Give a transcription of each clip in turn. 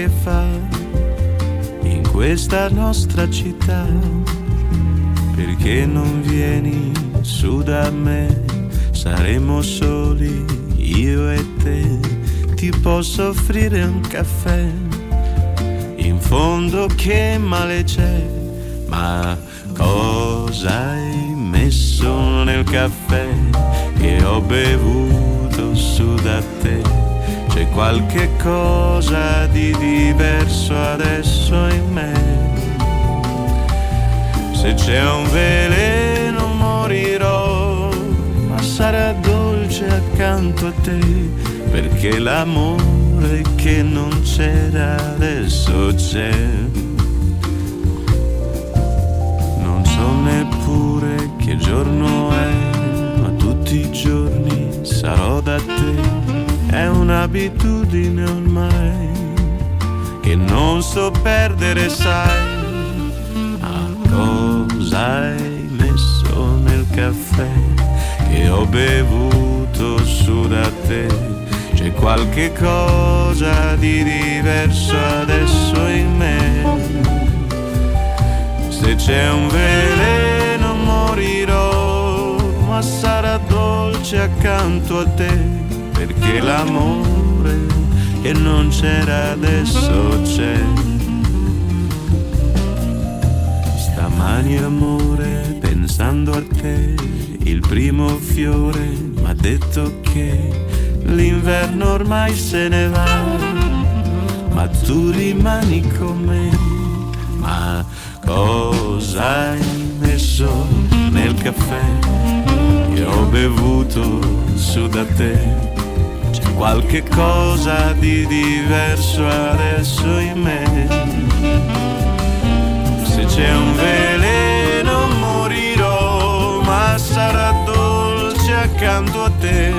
che fa in questa nostra città, perché non vieni su da me, saremo soli io e te, ti posso offrire un caffè, in fondo che male c'è, ma cosa hai messo nel caffè che ho bevuto su da te? C'è qualche cosa di diverso adesso in me. Se c'è un veleno morirò, ma sarà dolce accanto a te, perché l'amore che non c'era adesso c'è. Non so neppure che giorno è, ma tutti i giorni sarò da te. È un'abitudine ormai che non so perdere, sai. Ma cosa hai messo nel caffè che ho bevuto su da te? C'è qualche cosa di diverso adesso in me. Se c'è un veleno morirò, ma sarà dolce accanto a te, perché l'amore che non c'era adesso c'è. Stamani amore, pensando a te, il primo fiore m'ha detto che l'inverno ormai se ne va, ma tu rimani con me. Ma cosa hai messo nel caffè che ho bevuto su da te? Qualche cosa di diverso adesso in me. Se c'è un veleno morirò, ma sarà dolce accanto a te,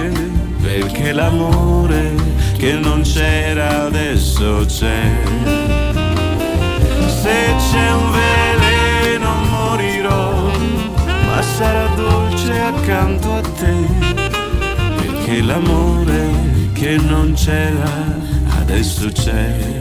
perché l'amore che non c'era adesso c'è. Se c'è un veleno morirò, ma sarà dolce accanto a te, perché l'amore che non c'era adesso c'è.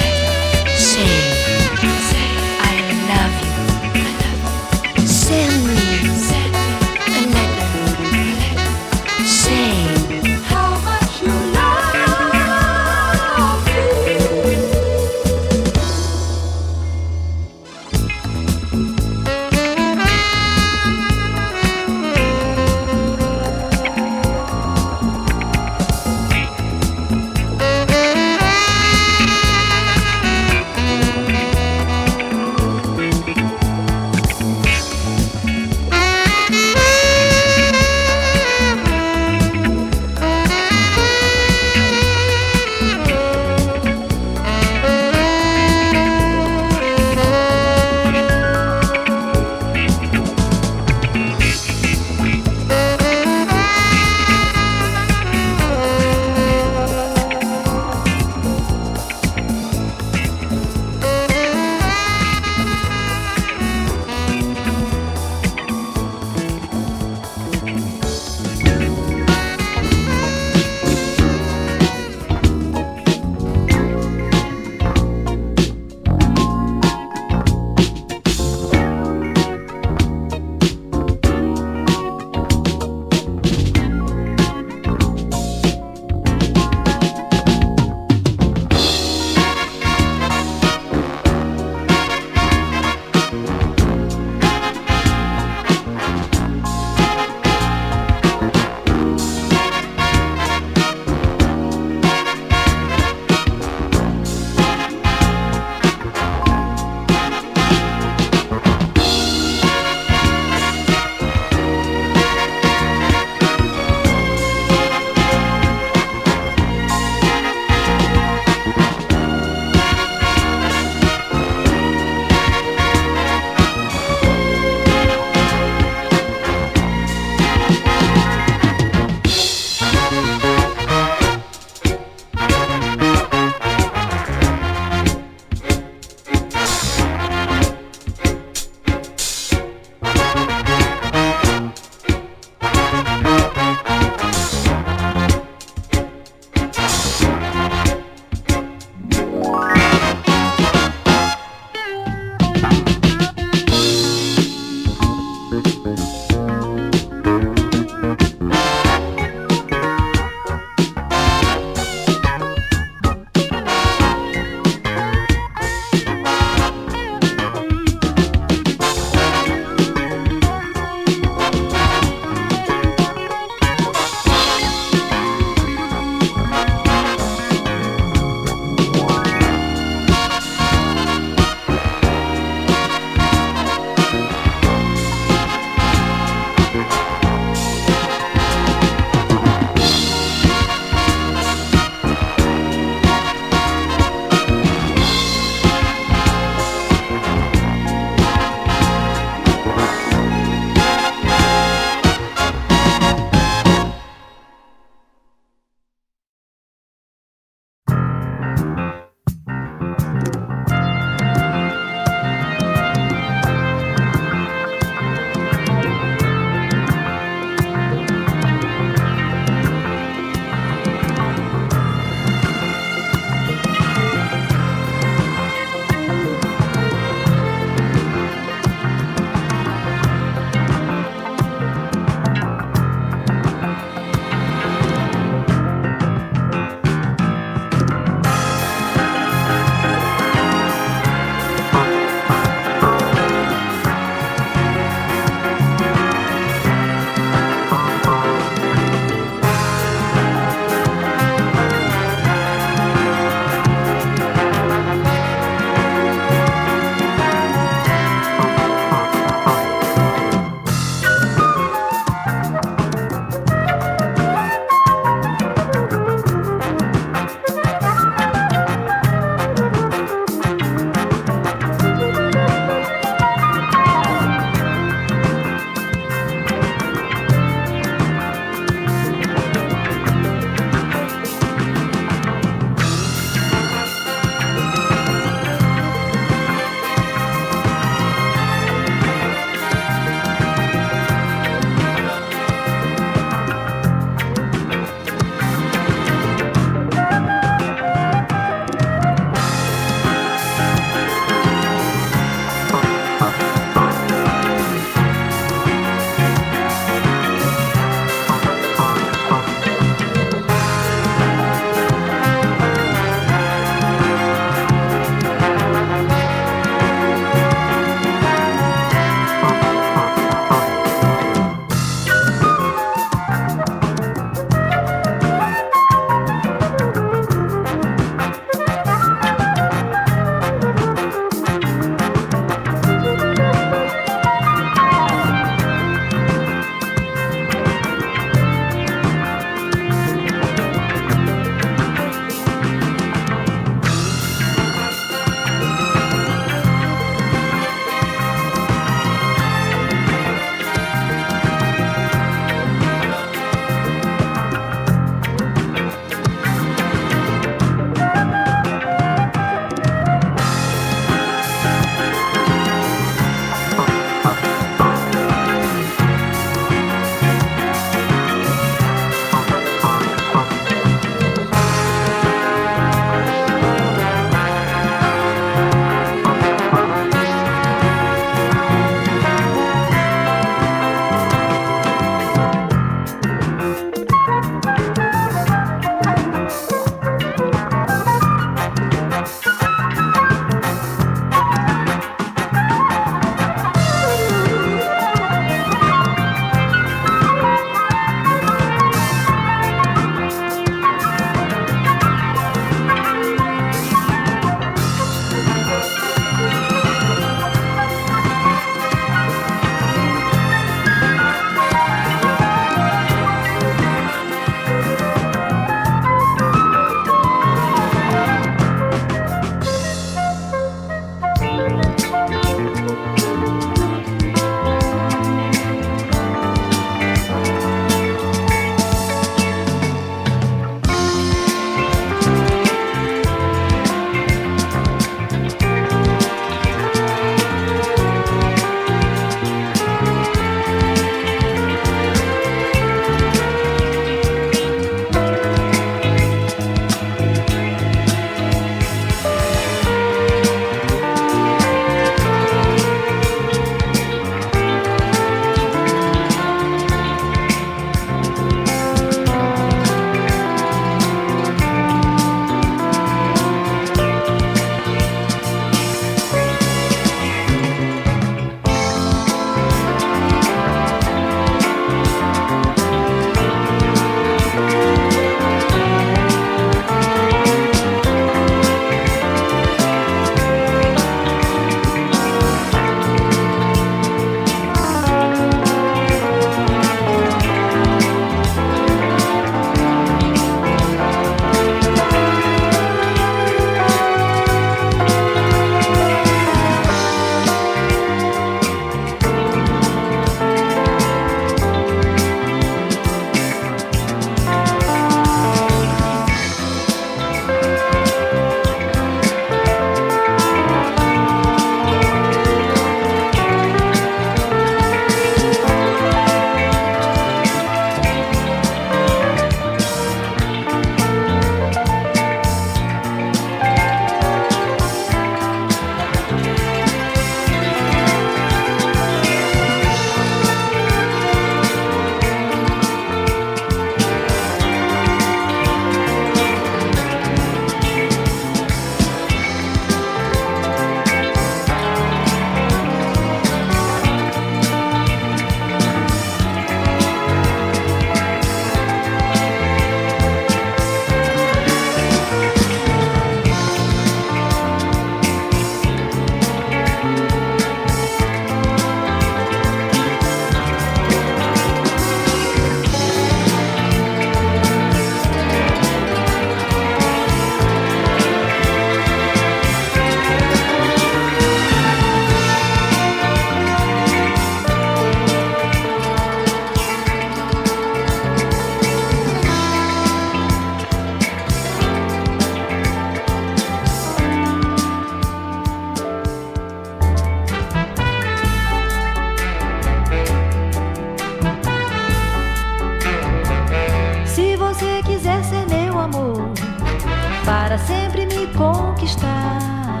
Para sempre me conquistar,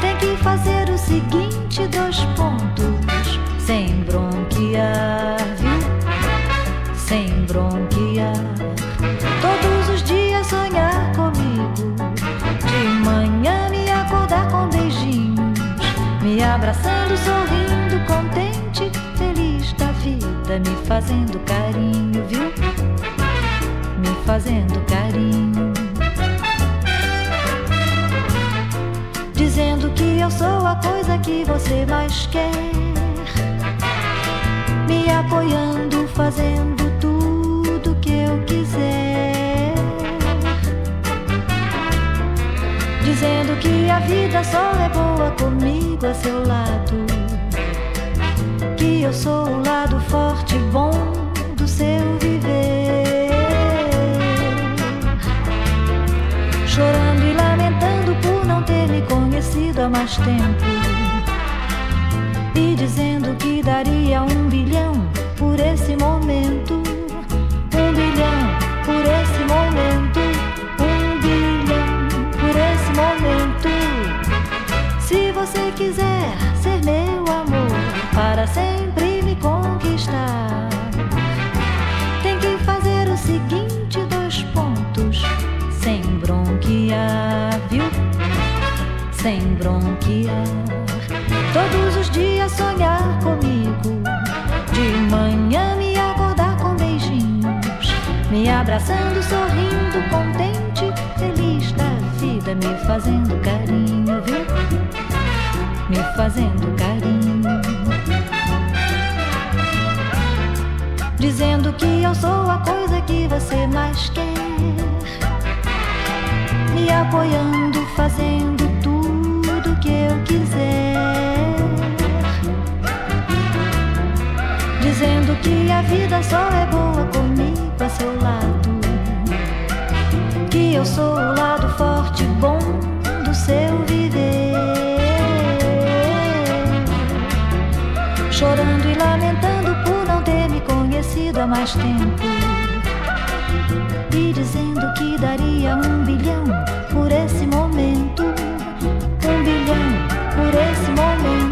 tem que fazer o seguinte: dois pontos, sem bronquear, viu? Sem bronquear. Todos os dias sonhar comigo, de manhã me acordar com beijinhos, me abraçando, sorrindo, contente, feliz da vida, me fazendo carinho, viu? Me fazendo carinho. Que eu sou a coisa que você mais quer. Me apoiando, fazendo tudo que eu quiser. Dizendo que a vida só é boa comigo a seu lado. Que eu sou o lado forte e bom há mais tempo. E dizendo que daria um bilhão por esse momento. Um bilhão por esse momento. Um bilhão por esse momento. Se você quiser ser meu Sem bronquear. Todos os dias sonhar comigo, de manhã me acordar com beijinhos, me abraçando, sorrindo, contente, feliz da vida, me fazendo carinho, viu? Me fazendo carinho. Dizendo que eu sou a coisa que você mais quer. Me apoiando, fazendo quiser. Dizendo que a vida só é boa comigo a seu lado. Que eu sou o lado forte bom do seu viver. Chorando e lamentando por não ter me conhecido há mais tempo. E dizendo que daria um bilhão por esse momento. morning.